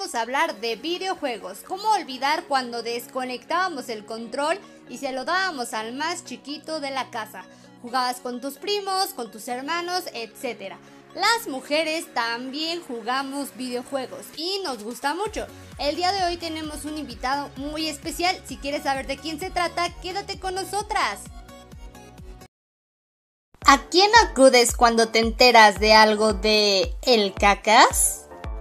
a hablar de videojuegos. ¿Cómo olvidar cuando desconectábamos el control y se lo dábamos al más chiquito de la casa? Jugabas con tus primos, con tus hermanos, etc. Las mujeres también jugamos videojuegos y nos gusta mucho. El día de hoy tenemos un invitado muy especial. Si quieres saber de quién se trata, quédate con nosotras. ¿A quién acudes cuando te enteras de algo de el cacas?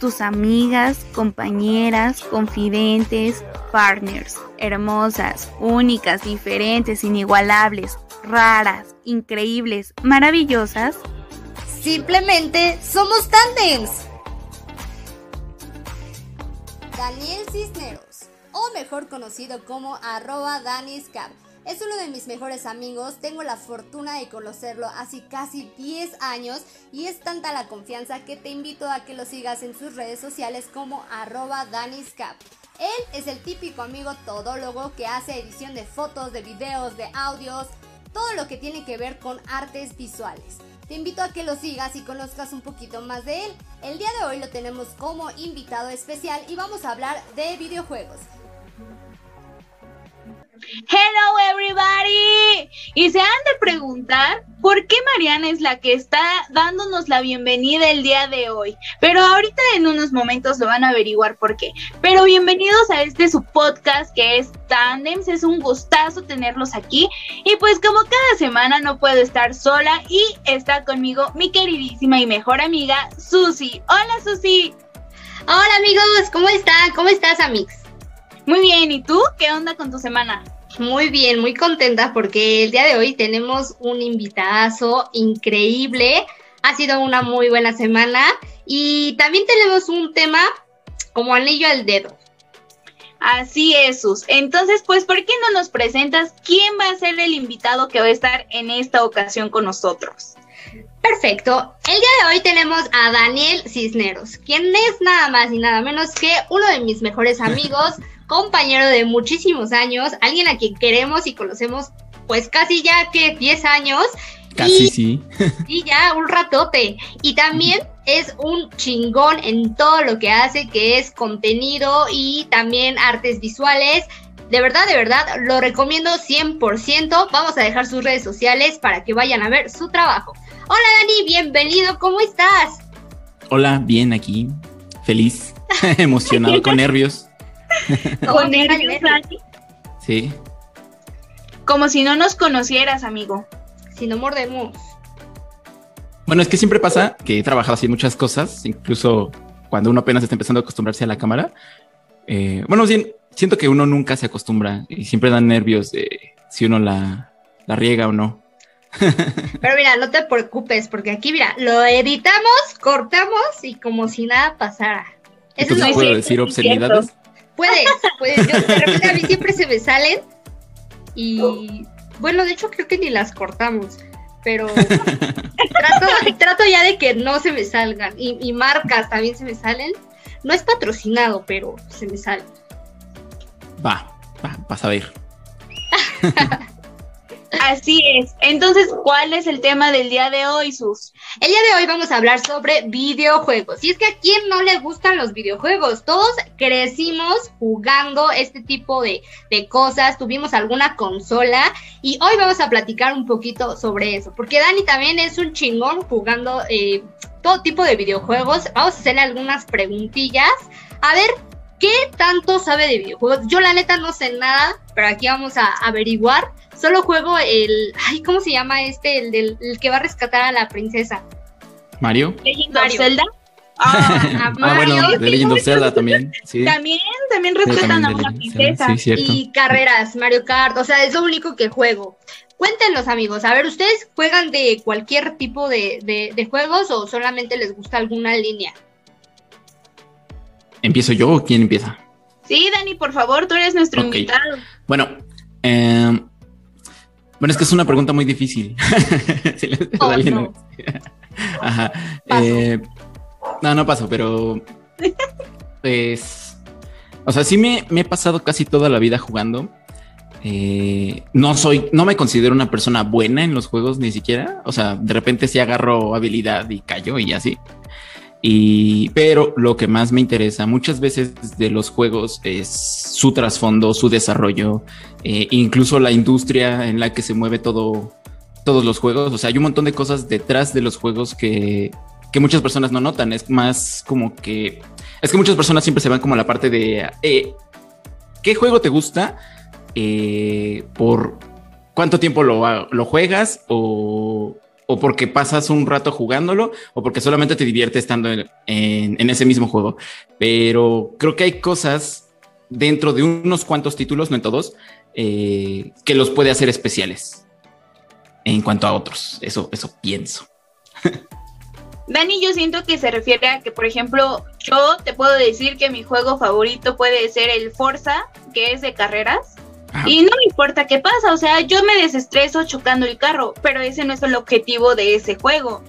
tus amigas, compañeras, confidentes, partners, hermosas, únicas, diferentes, inigualables, raras, increíbles, maravillosas. Simplemente somos tandems. Daniel Cisneros, o mejor conocido como arroba daniscap es uno de mis mejores amigos, tengo la fortuna de conocerlo hace casi 10 años y es tanta la confianza que te invito a que lo sigas en sus redes sociales como arroba daniscap. Él es el típico amigo todólogo que hace edición de fotos, de videos, de audios, todo lo que tiene que ver con artes visuales. Te invito a que lo sigas y conozcas un poquito más de él. El día de hoy lo tenemos como invitado especial y vamos a hablar de videojuegos. Hello everybody. Y se han de preguntar por qué Mariana es la que está dándonos la bienvenida el día de hoy. Pero ahorita en unos momentos lo van a averiguar por qué. Pero bienvenidos a este su podcast que es Tandems. Es un gustazo tenerlos aquí. Y pues como cada semana no puedo estar sola y está conmigo mi queridísima y mejor amiga Susi. Hola Susi. Hola amigos, ¿cómo están? ¿Cómo estás, Amix? Muy bien, ¿y tú? ¿Qué onda con tu semana? Muy bien, muy contenta porque el día de hoy tenemos un invitadazo increíble. Ha sido una muy buena semana y también tenemos un tema como anillo al dedo. Así es, Sus. Entonces, pues, ¿por qué no nos presentas quién va a ser el invitado que va a estar en esta ocasión con nosotros? Perfecto. El día de hoy tenemos a Daniel Cisneros, quien es nada más y nada menos que uno de mis mejores amigos, compañero de muchísimos años, alguien a quien queremos y conocemos pues casi ya que 10 años. Casi sí. Y ya un ratote. Y también es un chingón en todo lo que hace, que es contenido y también artes visuales. De verdad, de verdad, lo recomiendo 100%. Vamos a dejar sus redes sociales para que vayan a ver su trabajo. Hola Dani, bienvenido, ¿cómo estás? Hola, bien aquí, feliz, emocionado, con nervios. ¿Con nervios, Dani? Sí. Como si no nos conocieras, amigo. Si no mordemos. Bueno, es que siempre pasa que he trabajado así muchas cosas, incluso cuando uno apenas está empezando a acostumbrarse a la cámara. Eh, bueno, bien, siento que uno nunca se acostumbra y siempre dan nervios de si uno la, la riega o no. Pero mira, no te preocupes, porque aquí, mira, lo editamos, cortamos y como si nada pasara. Eso no puedo decir obscenidades. Puedes, puedes. Yo, de repente a mí siempre se me salen y bueno, de hecho creo que ni las cortamos, pero trato, trato ya de que no se me salgan y, y marcas también se me salen. No es patrocinado, pero se me salen. Va, va, vas a ver. Así es. Entonces, ¿cuál es el tema del día de hoy, Sus? El día de hoy vamos a hablar sobre videojuegos. Y es que a quién no le gustan los videojuegos. Todos crecimos jugando este tipo de, de cosas. Tuvimos alguna consola. Y hoy vamos a platicar un poquito sobre eso. Porque Dani también es un chingón jugando eh, todo tipo de videojuegos. Vamos a hacerle algunas preguntillas. A ver, ¿qué tanto sabe de videojuegos? Yo la neta no sé nada, pero aquí vamos a averiguar. Solo juego el, ay, ¿cómo se llama este? El del el que va a rescatar a la princesa. Mario. Legend of Zelda. Ah, bueno, de Legend of Zelda también. Sí. También, también respetan también a una princesa. Sí, cierto. y carreras, Mario Kart, o sea, es lo único que juego. Cuéntenos, amigos, a ver, ¿ustedes juegan de cualquier tipo de, de- de juegos o solamente les gusta alguna línea? ¿Empiezo yo o quién empieza? Sí, Dani, por favor, tú eres nuestro invitado. Bueno, eh, bueno, es que es una pregunta muy difícil. Si Oh, no. Ajá. Eh, no, no paso, pero pues, o sea, sí me, me he pasado casi toda la vida jugando. Eh, no soy, no me considero una persona buena en los juegos ni siquiera. O sea, de repente sí agarro habilidad y callo y así. Y, pero lo que más me interesa muchas veces de los juegos es su trasfondo, su desarrollo, eh, incluso la industria en la que se mueve todo, todos los juegos. O sea, hay un montón de cosas detrás de los juegos que, que muchas personas no notan. Es más como que es que muchas personas siempre se van como a la parte de eh, qué juego te gusta, Eh, por cuánto tiempo lo, lo juegas o, o porque pasas un rato jugándolo o porque solamente te diviertes estando en, en- en ese mismo juego. Pero creo que hay cosas dentro de unos cuantos títulos, no en todos, eh, que los puede hacer especiales en cuanto a otros. Eso, eso pienso. Dani, yo siento que se refiere a que, por ejemplo, yo te puedo decir que mi juego favorito puede ser el Forza, que es de carreras. Y no me importa qué pasa, o sea, yo me desestreso chocando el carro, pero ese no es el objetivo de ese juego.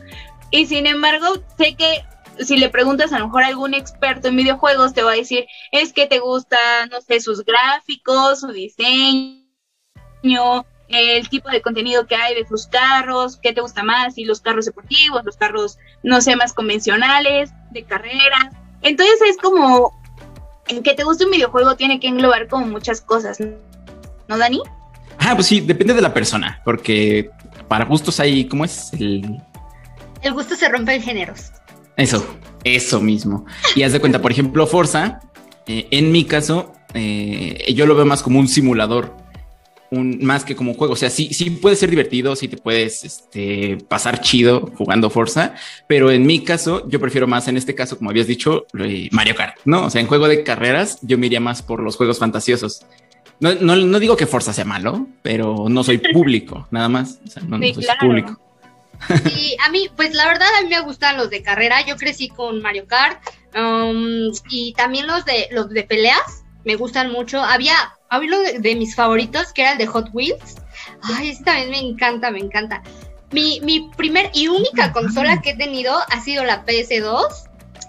Y sin embargo, sé que si le preguntas a lo mejor a algún experto en videojuegos, te va a decir, es que te gusta, no sé, sus gráficos, su diseño, el tipo de contenido que hay de sus carros, qué te gusta más, si los carros deportivos, los carros, no sé, más convencionales, de carreras. Entonces es como, en que te guste un videojuego tiene que englobar como muchas cosas, ¿no, Dani? Ah, pues sí, depende de la persona, porque para gustos hay, ¿cómo es? El, El gusto se rompe en géneros. Eso, eso mismo. Y haz de cuenta, por ejemplo, Forza, eh, en mi caso, eh, yo lo veo más como un simulador, un, más que como un juego. O sea, sí, sí puede ser divertido, sí te puedes este, pasar chido jugando Forza, pero en mi caso, yo prefiero más, en este caso, como habías dicho, eh, Mario Kart, ¿no? O sea, en juego de carreras, yo me iría más por los juegos fantasiosos. No, no, no digo que Forza sea malo, pero no soy público, nada más. O sea, no, no Sí, soy claro. público. Y a mí, pues la verdad, a mí me gustan los de carrera. Yo crecí con Mario Kart um, y también los de los de peleas me gustan mucho. Había, había uno de, de mis favoritos que era el de Hot Wheels. Ay, ese también me encanta, me encanta. Mi, mi primer y única consola que he tenido ha sido la PS2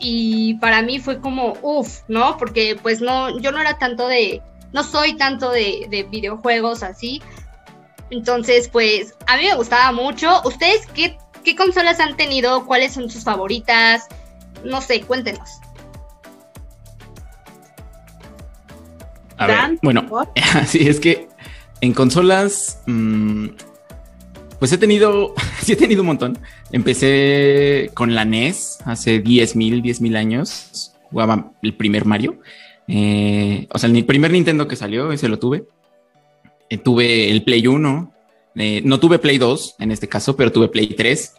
y para mí fue como, uff, ¿no? Porque pues no, yo no era tanto de, no soy tanto de, de videojuegos así. Entonces, pues a mí me gustaba mucho. ¿Ustedes qué, qué consolas han tenido? ¿Cuáles son sus favoritas? No sé, cuéntenos. A ver, Dan, bueno, Así es que en consolas, mm, pues he tenido, sí he tenido un montón. Empecé con la NES hace 10 mil, 10 mil años. Jugaba el primer Mario. Eh, o sea, el primer Nintendo que salió, ese lo tuve. Eh, tuve el Play 1. Eh, no tuve Play 2 en este caso, pero tuve Play 3.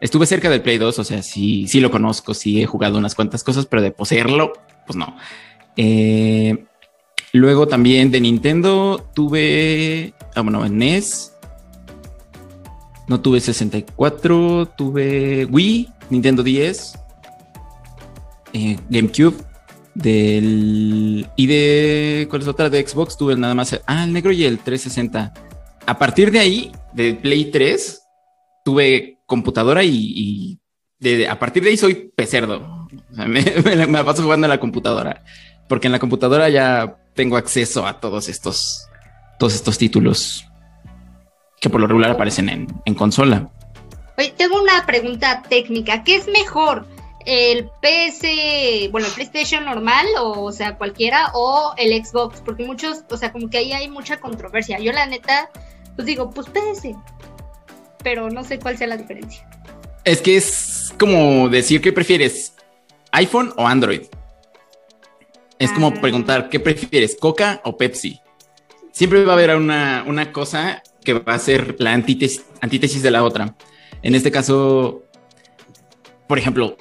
Estuve cerca del Play 2, o sea, sí, sí lo conozco, sí he jugado unas cuantas cosas, pero de poseerlo, pues no. Eh, Luego también de Nintendo tuve. Ah, bueno, en NES. No tuve 64. Tuve Wii, Nintendo 10. eh, GameCube. Del. Y de. ¿Cuál es otra? De Xbox tuve nada más. Ah, el negro y el 360. A partir de ahí, de Play 3, tuve computadora y. de- a partir de ahí soy pecerdo. O me, me paso jugando en la computadora porque en la computadora ya tengo acceso a todos estos, todos estos títulos que por lo regular aparecen en, en consola. Oye, tengo una pregunta técnica. ¿Qué es mejor? ¿El PS, bueno, el PlayStation normal, o, o sea, cualquiera, o el Xbox? Porque muchos, o sea, como que ahí hay mucha controversia. Yo la neta, pues digo, pues PS. Pero no sé cuál sea la diferencia. Es que es como decir qué prefieres, iPhone o Android. Es como Ah. preguntar qué prefieres, Coca o Pepsi. Siempre va a haber una, una cosa que va a ser la antítesis, antítesis de la otra. En este caso, por ejemplo,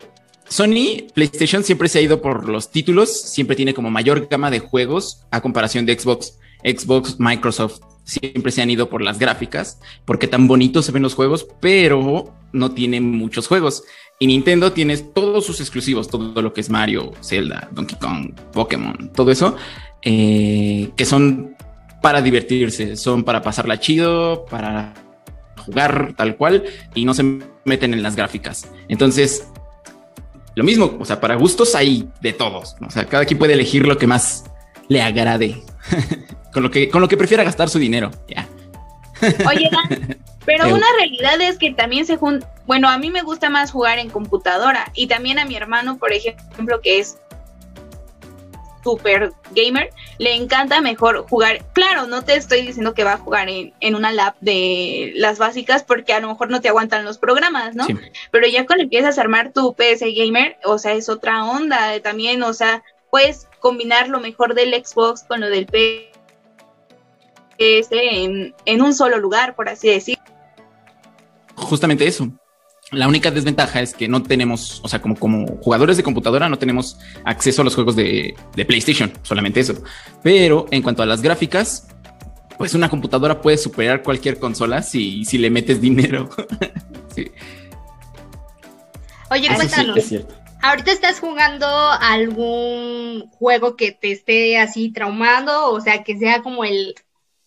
Sony PlayStation siempre se ha ido por los títulos, siempre tiene como mayor gama de juegos a comparación de Xbox. Xbox, Microsoft siempre se han ido por las gráficas, porque tan bonitos se ven los juegos, pero no tiene muchos juegos. Y Nintendo tiene todos sus exclusivos, todo lo que es Mario, Zelda, Donkey Kong, Pokémon, todo eso. eh, que son para divertirse, son para pasarla chido, para jugar tal cual y no se meten en las gráficas. Entonces, lo mismo, o sea, para gustos hay de todos. O sea, cada quien puede elegir lo que más le agrade, con lo que con lo que prefiera gastar su dinero. Ya. Oye, pero una realidad es que también se junta, bueno, a mí me gusta más jugar en computadora y también a mi hermano, por ejemplo, que es super gamer, le encanta mejor jugar. Claro, no te estoy diciendo que va a jugar en, en, una lab de las básicas porque a lo mejor no te aguantan los programas, ¿no? Pero ya cuando empiezas a armar tu PS gamer, o sea, es otra onda también, o sea, puedes combinar lo mejor del Xbox con lo del PS en, en un solo lugar, por así decir. Justamente eso. La única desventaja es que no tenemos, o sea, como, como jugadores de computadora, no tenemos acceso a los juegos de, PlayStation, solamente eso. Pero en cuanto a las gráficas, pues una computadora puede superar cualquier consola si, si le metes dinero. Oye, cuéntanos. ¿Ahorita estás jugando algún juego que te esté así traumando? O sea, que sea como el,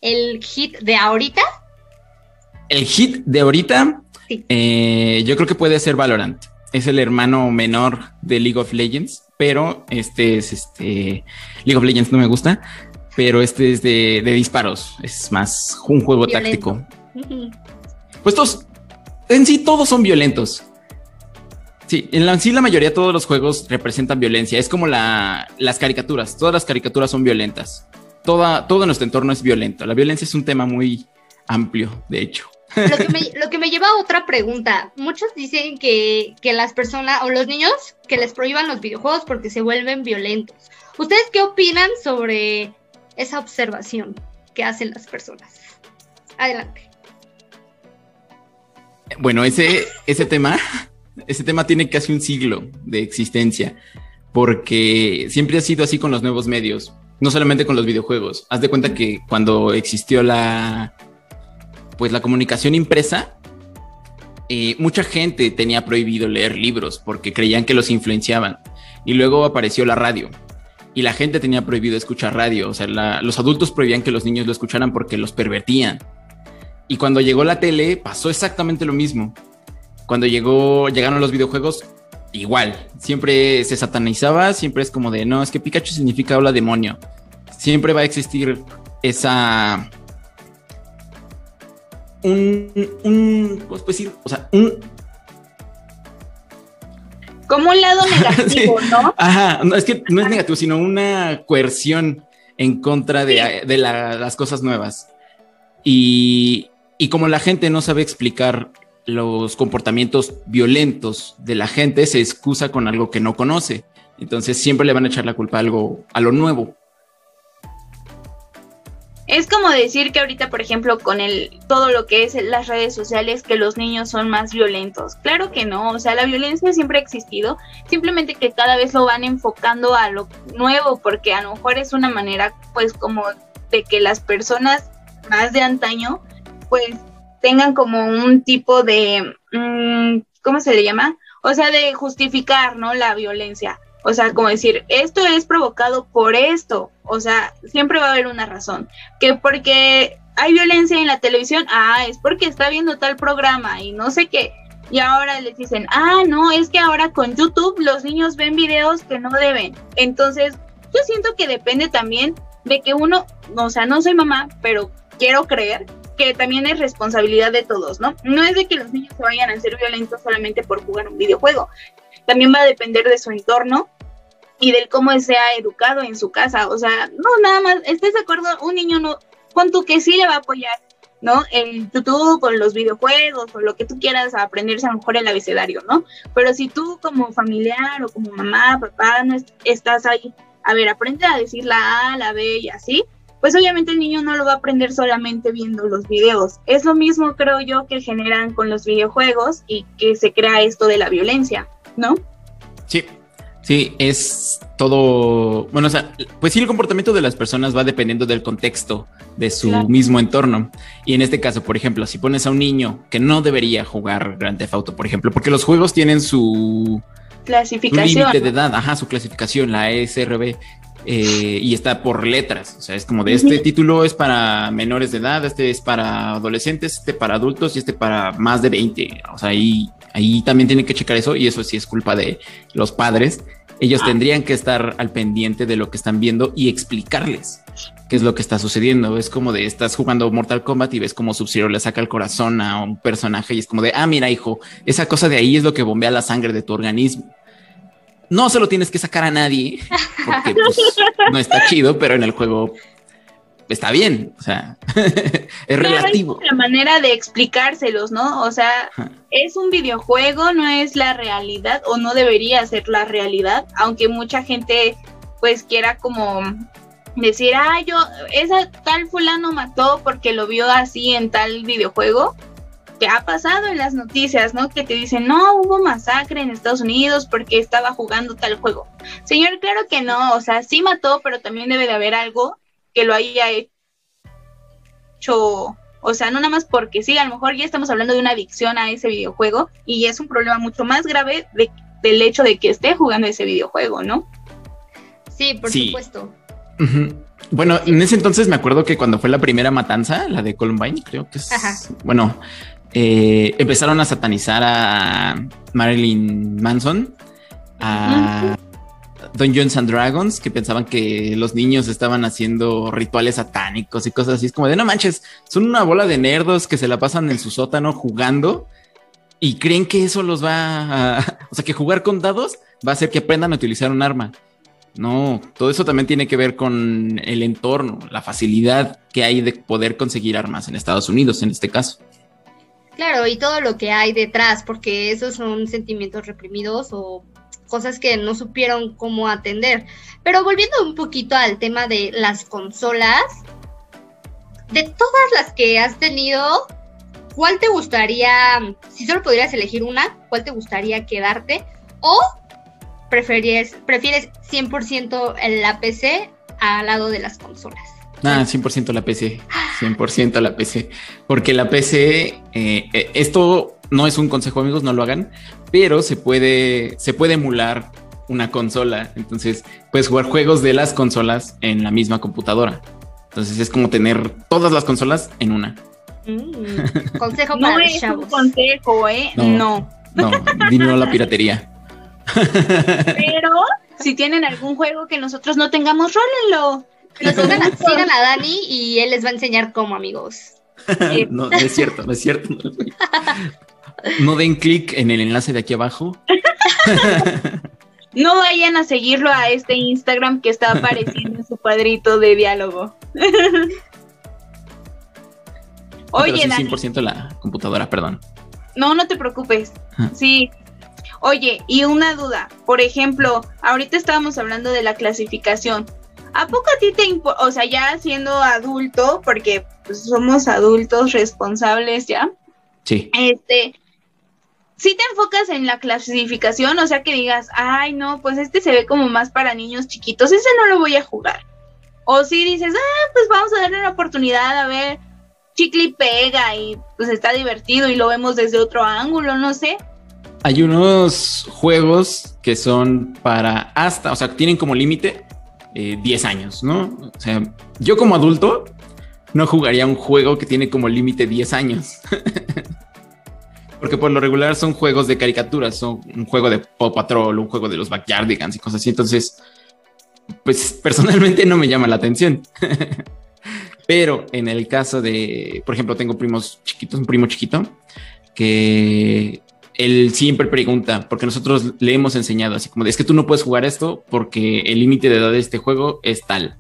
el hit de ahorita. El hit de ahorita, eh, yo creo que puede ser Valorant. Es el hermano menor de League of Legends, pero este es este League of Legends no me gusta, pero este es de, disparos. Es más un juego táctico. Pues todos, en sí, todos son violentos. Sí, en la, sí la mayoría de todos los juegos representan violencia. Es como la, las caricaturas. Todas las caricaturas son violentas. Toda, todo nuestro entorno es violento. La violencia es un tema muy amplio, de hecho. Lo que, me, lleva a otra pregunta. Muchos dicen que, que las personas o los niños que les prohíban los videojuegos porque se vuelven violentos. ¿Ustedes qué opinan sobre esa observación que hacen las personas? Adelante. Bueno, ese, ese tema, ese tema tiene casi un siglo de existencia, porque siempre ha sido así con los nuevos medios, no solamente con los videojuegos. Haz de cuenta que cuando existió la, pues la comunicación impresa, eh, mucha gente tenía prohibido leer libros porque creían que los influenciaban. Y luego apareció la radio y la gente tenía prohibido escuchar radio. O sea, los adultos prohibían que los niños lo escucharan porque los pervertían. Y cuando llegó la tele, pasó exactamente lo mismo. Cuando llegaron los videojuegos, igual. Siempre se satanizaba, siempre es como de, no, es que Pikachu significa hola demonio. Siempre va a existir esa, un, un ¿cómo decir? O sea, un... Como un lado negativo, ¿no? Ajá, no, es que no es negativo, sino una coerción en contra de, de las cosas nuevas. Y, y como la gente no sabe explicar los comportamientos violentos de la gente, se excusa con algo que no conoce. Entonces siempre le van a echar la culpa a algo, a lo nuevo. Es como decir que ahorita, por ejemplo, con el todo lo que es las redes sociales, que los niños son más violentos. Claro que no, o sea, la violencia siempre ha existido, simplemente que cada vez lo van enfocando a lo nuevo, porque a lo mejor es una manera, pues, como de que las personas más de antaño, pues, tengan como un tipo de, mm, ¿cómo se le llama? O sea, de justificar, ¿no? La violencia. O sea, como decir, esto es provocado por esto. O sea, siempre va a haber una razón. Que porque hay violencia en la televisión, ah, es porque está viendo tal programa y no sé qué. Y ahora les dicen, ah, no, es que ahora con YouTube los niños ven videos que no deben. Entonces, yo siento que depende también de que uno, o sea, no soy mamá, pero quiero creer que también es responsabilidad de todos, ¿no? No es de que los niños se vayan a ser violentos solamente por jugar un videojuego, también va a depender de su entorno y del cómo sea educado en su casa. O sea, no, nada más, ¿estés de acuerdo? Un niño no, con tu que sí le va a apoyar, ¿no? En YouTube, con los videojuegos, o lo que tú quieras aprenderse a lo mejor el abecedario, ¿no? Pero si tú como familiar o como mamá, papá, no estás ahí, a ver, aprende a decir la A, la B y así, pues obviamente el niño no lo va a aprender solamente viendo los videos. Es lo mismo, creo yo, que generan con los videojuegos y que se crea esto de la violencia. ¿No? Sí, sí, es todo, bueno, o sea, pues sí, el comportamiento de las personas va dependiendo del contexto de su mismo entorno. Y en este caso, por ejemplo, si pones a un niño que no debería jugar Grand Theft Auto, por ejemplo, porque los juegos tienen su clasificación. límite de edad, ajá, su clasificación, la ESRB. eh, y está por letras. O sea, es como de este título es para menores de edad, este es para adolescentes, este para adultos y este para más de 20. O sea, ahí, ahí también tienen que checar eso y eso sí es culpa de los padres. Ellos tendrían que estar al pendiente de lo que están viendo y explicarles qué es lo que está sucediendo. Es como de estás jugando Mortal Kombat y ves como Sub-Zero le saca el corazón a un personaje y es como de, ah, mira, hijo, esa cosa de ahí es lo que bombea la sangre de tu organismo no se lo tienes que sacar a nadie porque pues, no está chido, pero en el juego está bien. O sea, es relativo. la manera de explicárselos, ¿no? O sea, es un videojuego, no es la realidad o no debería ser la realidad, aunque mucha gente pues quiera como decir, ah, yo, esa tal fulano mató porque lo vio así en tal videojuego que ha pasado en las noticias, ¿no? Que te dicen, no, hubo masacre en Estados Unidos porque estaba jugando tal juego. Señor, claro que no, o sea, sí mató, pero también debe de haber algo que lo haya hecho, o sea, no nada más porque sí, a lo mejor ya estamos hablando de una adicción a ese videojuego y es un problema mucho más grave del hecho de que esté jugando ese videojuego, ¿no? Sí, por supuesto. Bueno, en ese entonces me acuerdo que cuando fue la primera matanza, la de Columbine, creo que es. Bueno, eh, empezaron a satanizar a Marilyn Manson, a Dungeons and Dragons, que pensaban que los niños estaban haciendo rituales satánicos y cosas así. Es como de no manches, son una bola de nerdos que se la pasan en su sótano jugando y creen que eso los va a. O sea, que jugar con dados va a hacer que aprendan a utilizar un arma. No, todo eso también tiene que ver con el entorno, la facilidad que hay de poder conseguir armas en Estados Unidos, en este caso. Claro, y todo lo que hay detrás, porque esos son sentimientos reprimidos o cosas que no supieron cómo atender. Pero volviendo un poquito al tema de las consolas, de todas las que has tenido, ¿cuál te gustaría, si solo podrías elegir una, cuál te gustaría quedarte? ¿O prefieres, prefieres 100% la PC al lado de las consolas? Ah, 100% la PC, 100% la PC, porque la PC, eh, eh, esto no es un consejo amigos, no lo hagan, pero se puede, se puede emular una consola, entonces puedes jugar juegos de las consolas en la misma computadora, entonces es como tener todas las consolas en una. Mm, consejo para no es un consejo, ¿eh? No. No, no la piratería. Pero si tienen algún juego que nosotros no tengamos, rólenlo sigan a Dani y él les va a enseñar cómo, amigos. no, es cierto, no es cierto. No den clic en el enlace de aquí abajo. No vayan a seguirlo a este Instagram que está apareciendo en su cuadrito de diálogo. Oye, sí, 100% la computadora, perdón. No, no te preocupes. Sí. Oye, y una duda. Por ejemplo, ahorita estábamos hablando de la clasificación. ¿A poco a ti te importa, o sea, ya siendo adulto, porque pues, somos adultos responsables ya? Sí. Este, si te enfocas en la clasificación, o sea, que digas, ay, no, pues este se ve como más para niños chiquitos, ese no lo voy a jugar. O si dices, ah, pues vamos a darle una oportunidad a ver, chicle y pega y pues está divertido y lo vemos desde otro ángulo, no sé. Hay unos juegos que son para hasta, o sea, tienen como límite 10 eh, años, ¿no? O sea, yo como adulto no jugaría un juego que tiene como límite 10 años. Porque por lo regular son juegos de caricaturas, son un juego de Pop Patrol, un juego de los Backyardigans y cosas así. Entonces, pues personalmente no me llama la atención. Pero en el caso de, por ejemplo, tengo primos chiquitos, un primo chiquito que él siempre pregunta, porque nosotros le hemos enseñado así como de, es que tú no puedes jugar esto porque el límite de edad de este juego es tal.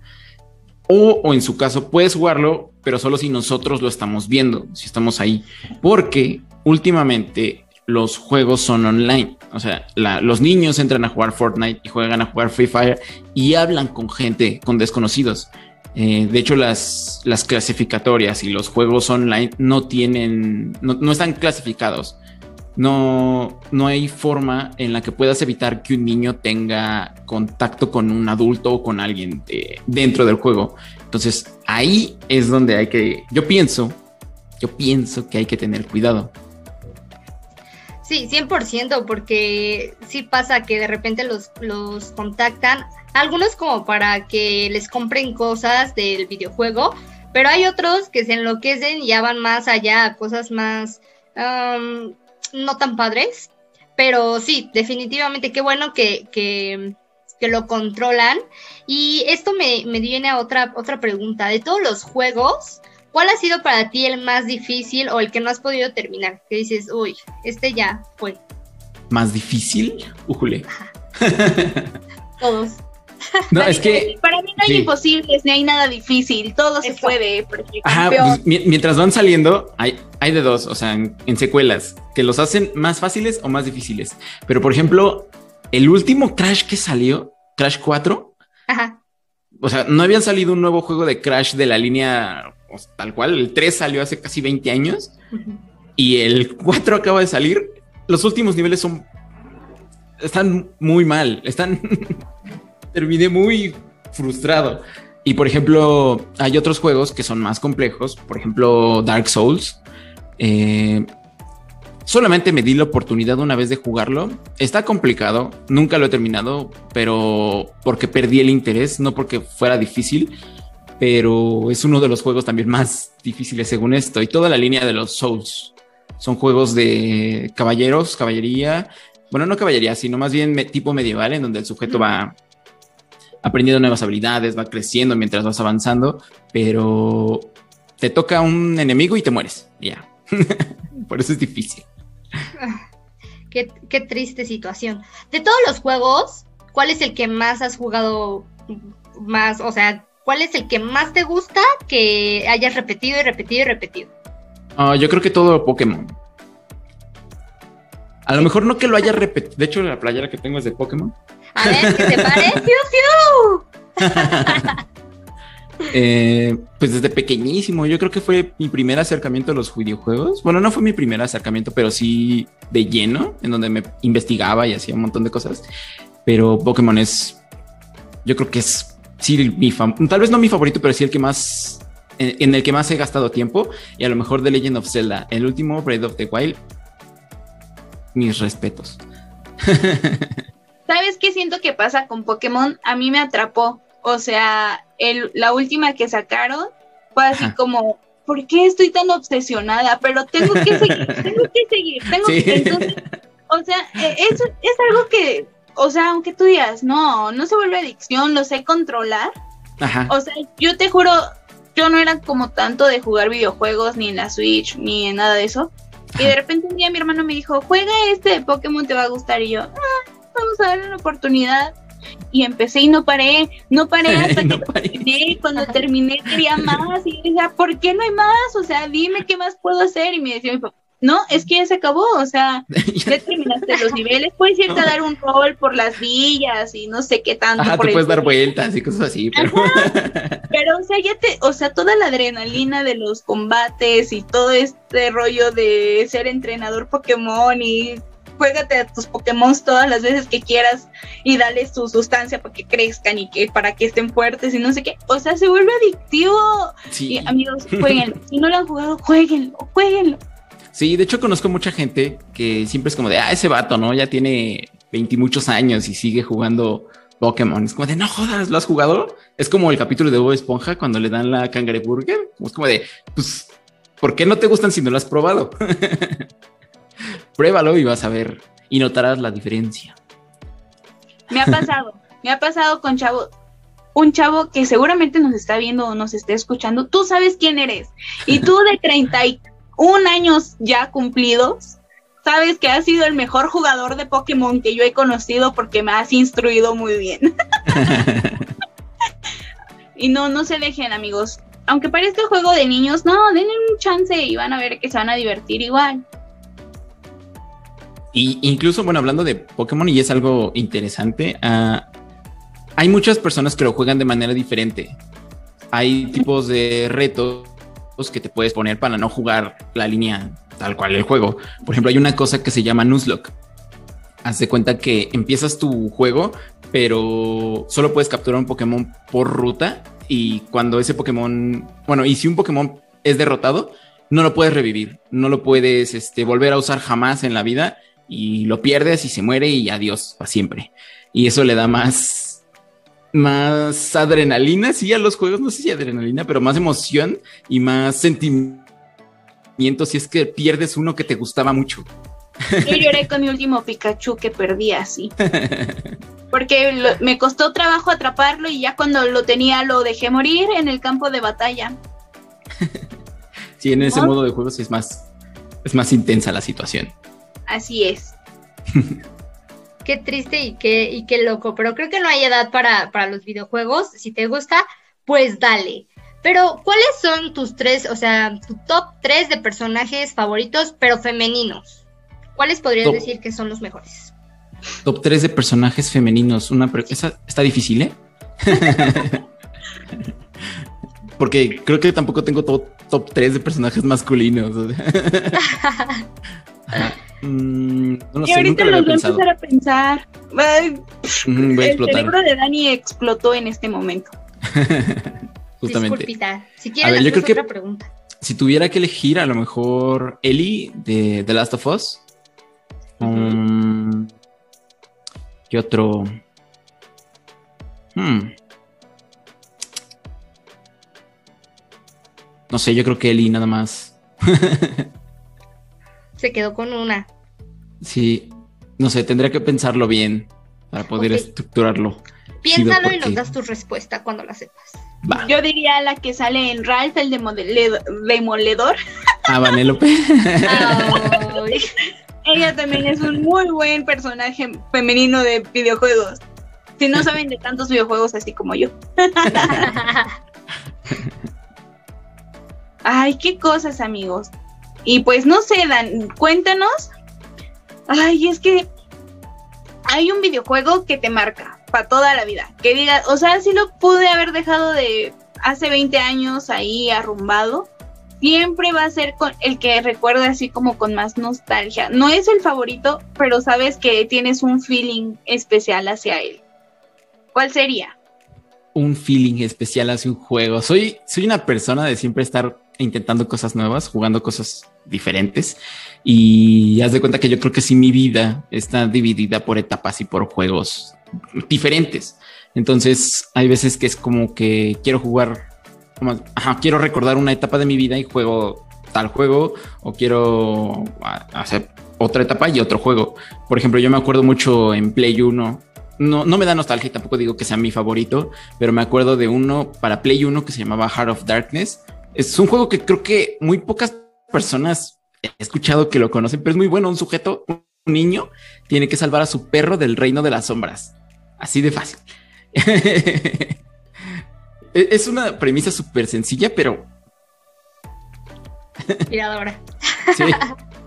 O, o, en su caso puedes jugarlo, pero solo si nosotros lo estamos viendo, si estamos ahí, porque últimamente los juegos son online. O sea, los niños entran a jugar Fortnite y juegan a jugar Free Fire y hablan con gente, con desconocidos. Eh, de hecho, las, las clasificatorias y los juegos online no tienen, no, no están clasificados no, no hay forma en la que puedas evitar que un niño tenga contacto con un adulto o con alguien dentro del juego. Entonces ahí es donde hay que, yo pienso, yo pienso que hay que tener cuidado. Sí, 100%, porque sí pasa que de repente los, los contactan, algunos como para que les compren cosas del videojuego, pero hay otros que se enloquecen y ya van más allá cosas más no tan padres. Pero sí, definitivamente qué bueno que, que, que lo controlan. Y esto me, me, viene a otra, otra pregunta. De todos los juegos, ¿cuál ha sido para ti el más difícil o el que no has podido terminar? Que dices, uy, este ya fue. ¿Más difícil? Ujule. Todos. No, es que. Para mí no hay sí. imposibles ni hay nada difícil. Todo Eso. se puede. Ajá, pues, mientras van saliendo, hay, hay de dos, o sea, en, en, secuelas, que los hacen más fáciles o más difíciles. Pero, por ejemplo, el último Crash que salió, Crash 4. Ajá. O sea, no habían salido un nuevo juego de Crash de la línea sea, tal cual. El 3 salió hace casi 20 años uh -huh. y el 4 acaba de salir. Los últimos niveles son. Están muy mal. Están. terminé muy frustrado. Y por ejemplo, hay otros juegos que son más complejos, por ejemplo, Dark Souls. Eh, solamente me di la oportunidad una vez de jugarlo. Está complicado, nunca lo he terminado, pero porque perdí el interés, no porque fuera difícil, pero es uno de los juegos también más difíciles según esto. Y toda la línea de los Souls son juegos de caballeros, caballería. Bueno, no caballería, sino más bien me, tipo medieval, en donde el sujeto va aprendiendo nuevas habilidades, va creciendo mientras vas avanzando, pero te toca un enemigo y te mueres. Ya. Por eso es difícil. Qué, qué, triste situación. De todos los juegos, ¿cuál es el que más has jugado más? O sea, ¿cuál es el que más te gusta que hayas repetido y repetido y repetido? Uh, yo creo que todo Pokémon. A lo mejor no que lo haya repetido. De hecho, la playera que tengo es de Pokémon. A ver, ¿qué te parece, eh, pues desde pequeñísimo, yo creo que fue mi primer acercamiento a los videojuegos. Bueno, no fue mi primer acercamiento, pero sí de lleno, en donde me investigaba y hacía un montón de cosas. Pero Pokémon es, yo creo que es, sí, mi tal vez no mi favorito, pero sí el que más, en, el que más he gastado tiempo. Y a lo mejor de Legend of Zelda, el último Breath of the Wild, mis respetos. ¿Sabes qué siento que pasa con Pokémon? A mí me atrapó. O sea, el, la última que sacaron fue así Ajá. como, ¿por qué estoy tan obsesionada? Pero tengo que seguir, tengo que seguir, tengo sí. que... Entonces, o sea, eso es algo que, o sea, aunque tú digas, no, no se vuelve adicción, lo sé controlar. Ajá. O sea, yo te juro, yo no era como tanto de jugar videojuegos, ni en la Switch, ni en nada de eso. Ajá. Y de repente un día mi hermano me dijo, juega este de Pokémon, te va a gustar. Y yo, ah, vamos a darle una oportunidad. Y empecé y no paré, no paré hasta no que paré. terminé. Cuando terminé quería más y decía, ¿por qué no hay más? O sea, dime qué más puedo hacer. Y me decía mi papá, no, es que ya se acabó, o sea, ya terminaste los niveles, puedes irte no. a dar un rol por las villas y no sé qué tanto. Ajá, por te puedes dar vueltas y cosas así, pero... pero, o sea, ya te, o sea, toda la adrenalina de los combates y todo este rollo de ser entrenador Pokémon y juégate a tus Pokémon todas las veces que quieras y dale su sustancia para que crezcan y que para que estén fuertes y no sé qué. O sea, se vuelve adictivo. Sí. Y amigos, jueguenlo. si no lo han jugado, jueguenlo, jueguenlo. Sí, de hecho conozco mucha gente que siempre es como de, ah, ese vato, ¿no? Ya tiene veintimuchos años y sigue jugando Pokémon. Es como de, no jodas, ¿lo has jugado? Es como el capítulo de Bob Esponja cuando le dan la cangreburger. Es como de, pues, ¿por qué no te gustan si no lo has probado? Pruébalo y vas a ver y notarás la diferencia. Me ha pasado, me ha pasado con chavo, un chavo que seguramente nos está viendo o nos esté escuchando. Tú sabes quién eres y tú de 31 años ya cumplidos, sabes que has sido el mejor jugador de Pokémon que yo he conocido porque me has instruido muy bien. y no, no se dejen, amigos. Aunque parezca juego de niños, no, denle un chance y van a ver que se van a divertir igual. Y incluso, bueno, hablando de Pokémon, y es algo interesante, uh, hay muchas personas que lo juegan de manera diferente. Hay tipos de retos que te puedes poner para no jugar la línea tal cual el juego. Por ejemplo, hay una cosa que se llama Nuzlocke. Haz de cuenta que empiezas tu juego, pero solo puedes capturar un Pokémon por ruta. Y cuando ese Pokémon, bueno, y si un Pokémon es derrotado, no lo puedes revivir, no lo puedes este, volver a usar jamás en la vida y lo pierdes y se muere y adiós para siempre. Y eso le da más, más adrenalina, sí, a los juegos, no sé si adrenalina, pero más emoción y más sentimiento si es que pierdes uno que te gustaba mucho. Yo lloré con mi último Pikachu que perdí así. Porque me costó trabajo atraparlo y ya cuando lo tenía lo dejé morir en el campo de batalla. sí, en ese modo de juegos es más, es más intensa la situación. Así es. qué triste y qué, y qué loco, pero creo que no hay edad para, para los videojuegos. Si te gusta, pues dale. Pero, ¿cuáles son tus tres, o sea, tu top tres de personajes favoritos, pero femeninos? ¿Cuáles podrías decir que son los mejores? Top tres de personajes femeninos. Una esa está difícil, ¿eh? Porque creo que tampoco tengo top, top 3 de personajes masculinos. Mm, no sé, ahorita lo voy a empezar a pensar. el cerebro de Dani explotó en este momento. Justamente. Si quieres, yo creo que pregunta. Si tuviera que elegir, a lo mejor Ellie de The Last of Us. Um, ¿Qué otro? Hmm. No sé, yo creo que Ellie nada más. Se quedó con una. Sí, no sé, tendría que pensarlo bien para poder estructurarlo. Piénsalo y nos das tu respuesta cuando la sepas. Yo diría la que sale en Ralph, el demoledor. Ah, Vanélope. Ella también es un muy buen personaje femenino de videojuegos. Si no saben de tantos videojuegos así como yo. Ay, qué cosas, amigos. Y pues no sé, Dan, cuéntanos. Ay, es que hay un videojuego que te marca para toda la vida. Que diga, o sea, si lo pude haber dejado de hace 20 años ahí arrumbado, siempre va a ser con el que recuerda así como con más nostalgia. No es el favorito, pero sabes que tienes un feeling especial hacia él. ¿Cuál sería? Un feeling especial hacia un juego. Soy, soy una persona de siempre estar intentando cosas nuevas, jugando cosas diferentes. Y haz de cuenta que yo creo que sí mi vida está dividida por etapas y por juegos diferentes. Entonces hay veces que es como que quiero jugar, quiero recordar una etapa de mi vida y juego tal juego o quiero hacer otra etapa y otro juego. Por ejemplo, yo me acuerdo mucho en Play 1. No, no me da nostalgia y tampoco digo que sea mi favorito, pero me acuerdo de uno para Play 1 que se llamaba Heart of Darkness. Es un juego que creo que muy pocas personas he escuchado que lo conocen, pero es muy bueno. Un sujeto, un niño, tiene que salvar a su perro del reino de las sombras. Así de fácil. es una premisa súper sencilla, pero. Inspiradora. Sí.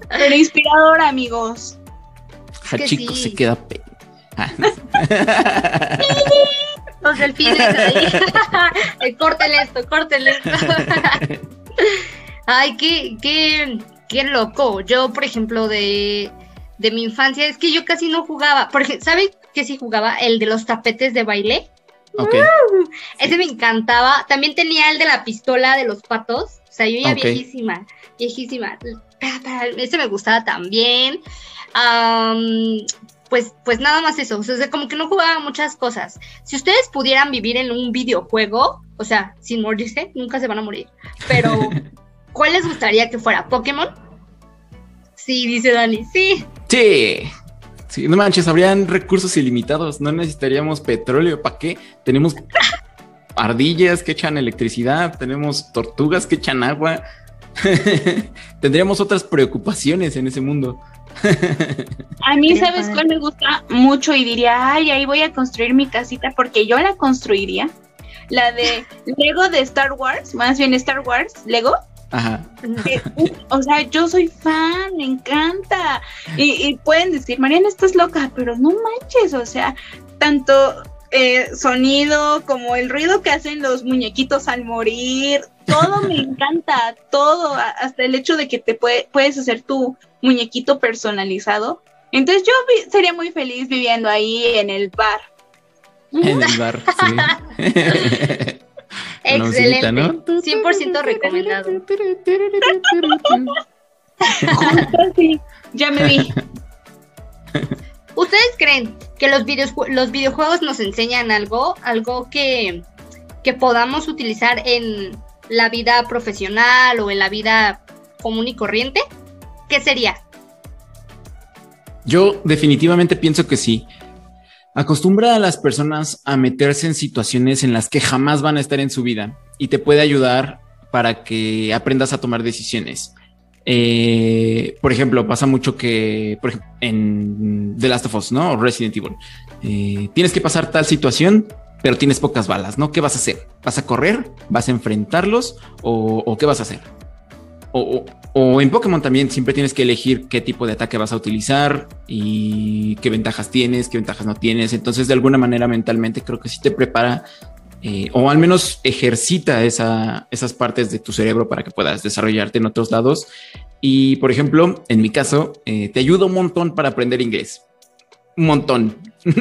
Pero inspiradora, amigos. Hachiko se queda pe. Los delfines ahí. córtele esto, córtele esto. Ay, qué, qué, qué loco. Yo, por ejemplo, de, de mi infancia, es que yo casi no jugaba. Porque, ¿sabes que sí jugaba, el de los tapetes de baile. ese me encantaba. También tenía el de la pistola de los patos. O sea, yo ya viejísima, viejísima. Ese me gustaba también. Pues, pues nada más eso. O sea, como que no jugaba muchas cosas. Si ustedes pudieran vivir en un videojuego, o sea, sin morirse, nunca se van a morir. Pero, ¿cuál les gustaría que fuera? ¿Pokémon? Sí, dice Dani, sí. Sí. Sí, no manches, habrían recursos ilimitados, no necesitaríamos petróleo, ¿para qué? Tenemos ardillas que echan electricidad, tenemos tortugas que echan agua. Tendríamos otras preocupaciones en ese mundo. a mí, ¿sabes cuál me gusta mucho? Y diría, ay, ahí voy a construir mi casita porque yo la construiría. La de Lego de Star Wars, más bien Star Wars, Lego. Ajá. O sea, yo soy fan, me encanta. Y, pueden decir, Mariana, estás loca, pero no manches, o sea, tanto eh, sonido como el ruido que hacen los muñequitos al morir, todo me encanta, todo, hasta el hecho de que te puedes hacer tu muñequito personalizado. Entonces yo sería muy feliz viviendo ahí en el bar. En el bar, sí. Excelente. ¿no? 100% recomendado. ya me vi. ¿Ustedes creen que los, los videojuegos nos enseñan algo? Algo que, que podamos utilizar en la vida profesional o en la vida común y corriente? ¿Qué sería? Yo definitivamente pienso que sí. Acostumbra a las personas a meterse en situaciones en las que jamás van a estar en su vida y te puede ayudar para que aprendas a tomar decisiones. Eh, por ejemplo, pasa mucho que por ejemplo, en The Last of Us, ¿no? Resident Evil. Eh, tienes que pasar tal situación, pero tienes pocas balas, ¿no? ¿Qué vas a hacer? ¿Vas a correr? ¿Vas a enfrentarlos? ¿O, qué vas a hacer? O, o, en Pokémon también siempre tienes que elegir qué tipo de ataque vas a utilizar y qué ventajas tienes, qué ventajas no tienes. Entonces, de alguna manera, mentalmente, creo que sí te prepara eh, o al menos ejercita esas partes de tu cerebro para que puedas desarrollarte en otros lados. Y por ejemplo, en mi caso, eh, te ayuda un montón para aprender inglés. Un montón.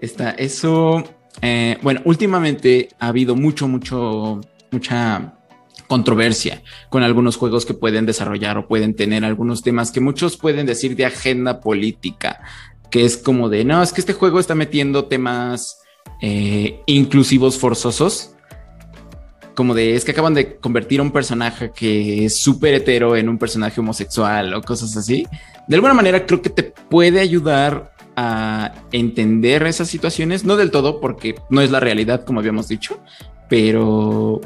Está eso. Eh, bueno, últimamente ha habido mucho, mucho, mucha controversia con algunos juegos que pueden desarrollar o pueden tener algunos temas que muchos pueden decir de agenda política que es como de, no, es que este juego está metiendo temas eh, inclusivos forzosos, como de, es que acaban de convertir a un personaje que es súper hetero en un personaje homosexual o cosas así. De alguna manera creo que te puede ayudar a entender esas situaciones, no del todo porque no es la realidad como habíamos dicho, pero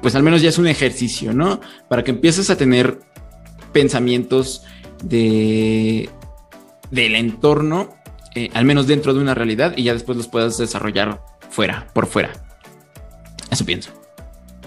pues al menos ya es un ejercicio, ¿no? Para que empieces a tener pensamientos de del entorno, eh, al menos dentro de una realidad, y ya después los puedas desarrollar fuera, por fuera. Eso pienso.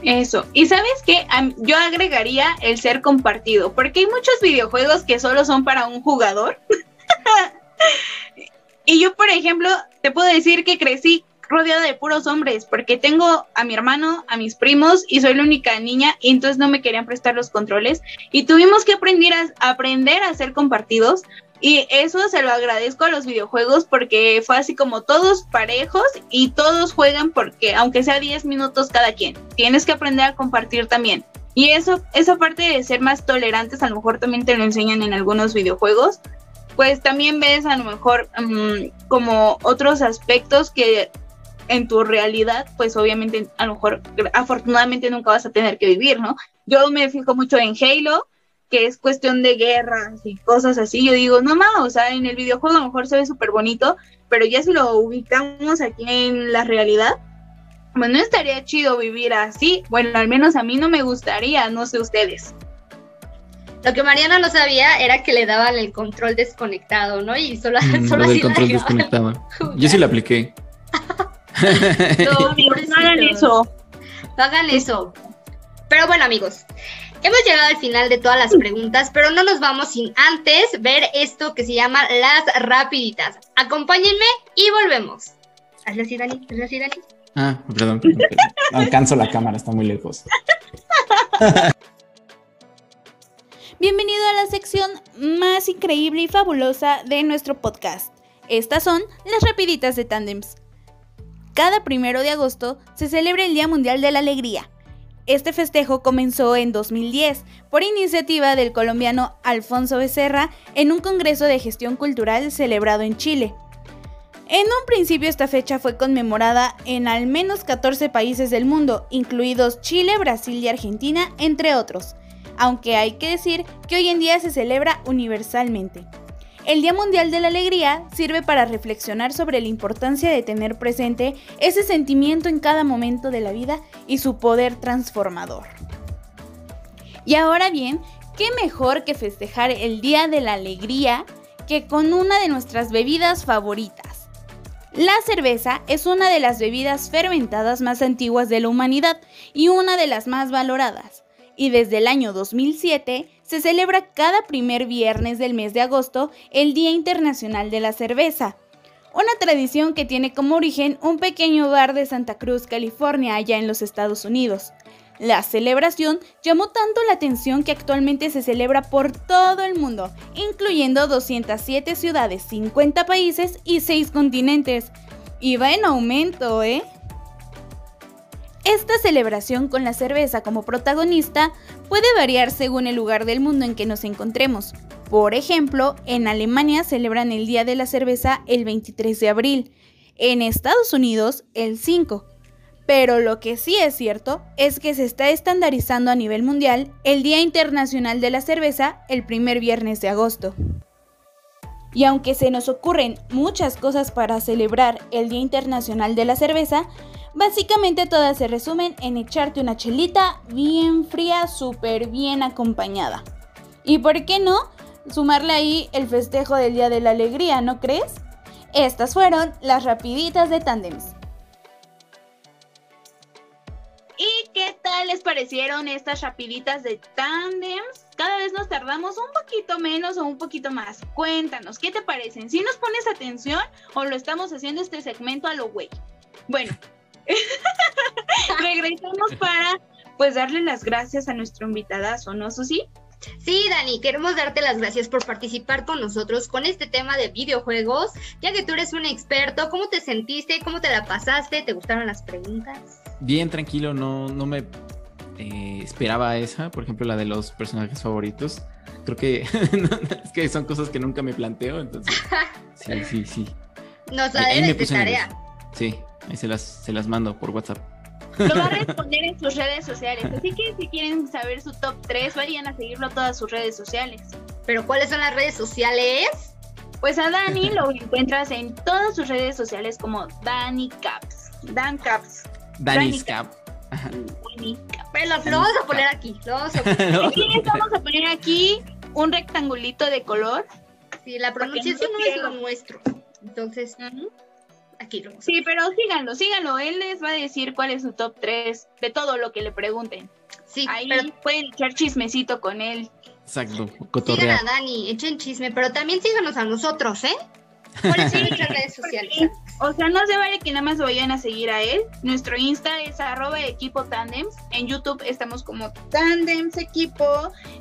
Eso. Y sabes que yo agregaría el ser compartido, porque hay muchos videojuegos que solo son para un jugador. y yo, por ejemplo, te puedo decir que crecí rodeada de puros hombres, porque tengo a mi hermano, a mis primos y soy la única niña y entonces no me querían prestar los controles y tuvimos que aprender a, aprender a ser compartidos y eso se lo agradezco a los videojuegos porque fue así como todos parejos y todos juegan porque aunque sea 10 minutos cada quien, tienes que aprender a compartir también. Y eso, esa parte de ser más tolerantes, a lo mejor también te lo enseñan en algunos videojuegos, pues también ves a lo mejor mm, como otros aspectos que en tu realidad, pues obviamente a lo mejor afortunadamente nunca vas a tener que vivir, ¿no? Yo me fijo mucho en Halo, que es cuestión de guerras y cosas así, yo digo, no más, o sea, en el videojuego a lo mejor se ve súper bonito, pero ya si lo ubicamos aquí en la realidad, bueno, pues estaría chido vivir así. Bueno, al menos a mí no me gustaría, no sé ustedes. Lo que Mariana no sabía era que le daban el control desconectado, ¿no? Y solo, mm, solo el control desconectado. Yo sí lo apliqué. no, no hagan eso. No hagan eso. Pero bueno, amigos, Hemos llegado al final de todas las preguntas, pero no nos vamos sin antes ver esto que se llama las rapiditas. Acompáñenme y volvemos. Hazle así, Dani. Hazle así, Dani. Ah, perdón. alcanzo la cámara, está muy lejos. Bienvenido a la sección más increíble y fabulosa de nuestro podcast. Estas son las rapiditas de Tandems. Cada primero de agosto se celebra el Día Mundial de la Alegría este festejo comenzó en 2010 por iniciativa del colombiano Alfonso Becerra en un congreso de gestión cultural celebrado en Chile. En un principio esta fecha fue conmemorada en al menos 14 países del mundo, incluidos Chile, Brasil y Argentina, entre otros, aunque hay que decir que hoy en día se celebra universalmente. El Día Mundial de la Alegría sirve para reflexionar sobre la importancia de tener presente ese sentimiento en cada momento de la vida y su poder transformador. Y ahora bien, ¿qué mejor que festejar el Día de la Alegría que con una de nuestras bebidas favoritas? La cerveza es una de las bebidas fermentadas más antiguas de la humanidad y una de las más valoradas. Y desde el año 2007 se celebra cada primer viernes del mes de agosto el Día Internacional de la Cerveza, una tradición que tiene como origen un pequeño bar de Santa Cruz, California, allá en los Estados Unidos. La celebración llamó tanto la atención que actualmente se celebra por todo el mundo, incluyendo 207 ciudades, 50 países y 6 continentes. Y va en aumento, ¿eh? Esta celebración con la cerveza como protagonista puede variar según el lugar del mundo en que nos encontremos, Por ejemplo, en Alemania celebran el Día de la Cerveza el 23 de abril, en Estados Unidos el 5. Pero lo que sí es cierto es que se está estandarizando a nivel mundial el Día Internacional de la Cerveza el primer viernes de agosto. Y aunque se nos ocurren muchas cosas para celebrar el Día Internacional de la Cerveza, básicamente todas se resumen en echarte una chelita bien fría, súper bien acompañada. ¿Y por qué no? Sumarle ahí el festejo del Día de la Alegría, ¿no crees? Estas fueron las rapiditas de Tandems. ¿Y qué tal les parecieron estas rapiditas de Tandems? Cada vez nos tardamos un poquito menos o un poquito más. Cuéntanos, ¿qué te parecen? ¿Si nos pones atención o lo estamos haciendo este segmento a lo güey? Bueno, regresamos para pues darle las gracias a nuestro invitadazo, ¿no, Susi? Sí, Dani, queremos darte las gracias por participar con nosotros con este tema de videojuegos, ya que tú eres un experto. ¿Cómo te sentiste? ¿Cómo te la pasaste? ¿Te gustaron las preguntas? Bien, tranquilo, no, no me eh, esperaba esa, por ejemplo, la de los personajes favoritos. Creo que es que son cosas que nunca me planteo, entonces. Sí, sí, sí. Nos da de tarea. Sí, ahí se las, se las mando por WhatsApp. Lo va a responder en sus redes sociales. Así que si quieren saber su top 3, vayan a seguirlo a todas sus redes sociales. ¿Pero cuáles son las redes sociales? Pues a Dani lo encuentras en todas sus redes sociales como Dani Caps. Dan Caps. Dani Caps. Pero lo, lo vamos a poner aquí. Lo vamos a poner. Aquí les vamos a poner aquí un rectangulito de color. Sí, la pronunciación no es lo nuestro. Entonces, aquí lo vamos a Sí, pero síganlo, síganlo. Él les va a decir cuál es su top 3 de todo lo que le pregunten. Sí, Ahí pero pueden echar chismecito con él. Exacto, sigan a Dani, echen chisme, pero también síganos a nosotros, ¿eh? ¿Cuáles son nuestras redes sociales? O sea, no se vale que nada más vayan a seguir a él. Nuestro Insta es arroba equipo tandems. En YouTube estamos como tandems equipo.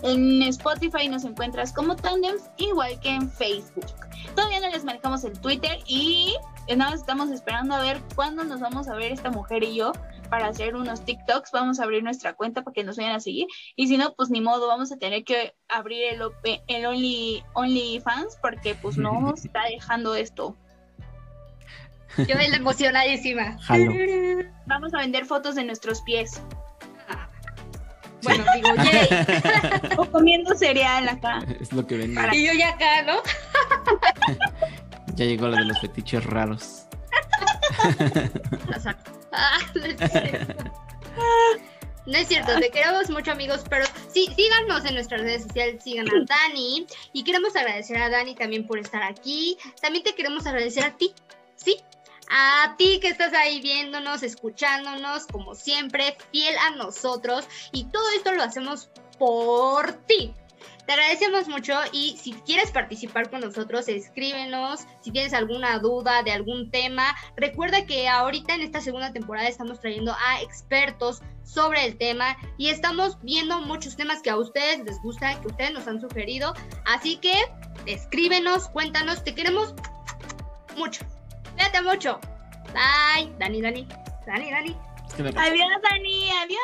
En Spotify nos encuentras como tandems, igual que en Facebook. Todavía no les marcamos el Twitter y nada más estamos esperando a ver cuándo nos vamos a ver esta mujer y yo para hacer unos TikToks. Vamos a abrir nuestra cuenta para que nos vayan a seguir. Y si no, pues ni modo, vamos a tener que abrir el, el Only, OnlyFans porque pues no está dejando esto. Yo la emocionadísima. Jalo. Vamos a vender fotos de nuestros pies. Bueno, digo, yay. O comiendo cereal acá. Es lo que ven. Y yo ya acá, ¿no? Ya llegó la de los fetiches raros. Ah, no es cierto. No es cierto, te queremos mucho amigos, pero sí, síganos en nuestras redes sociales, sigan a Dani y queremos agradecer a Dani también por estar aquí. También te queremos agradecer a ti, ¿sí? A ti que estás ahí viéndonos, escuchándonos, como siempre, fiel a nosotros y todo esto lo hacemos por ti. Te agradecemos mucho y si quieres participar con nosotros, escríbenos. Si tienes alguna duda de algún tema, recuerda que ahorita en esta segunda temporada estamos trayendo a expertos sobre el tema y estamos viendo muchos temas que a ustedes les gustan, que ustedes nos han sugerido. Así que escríbenos, cuéntanos, te queremos mucho. Cuídate mucho. Bye. Dani, Dani. Dani, Dani. Es que me pasó. Adiós, Dani. Adiós.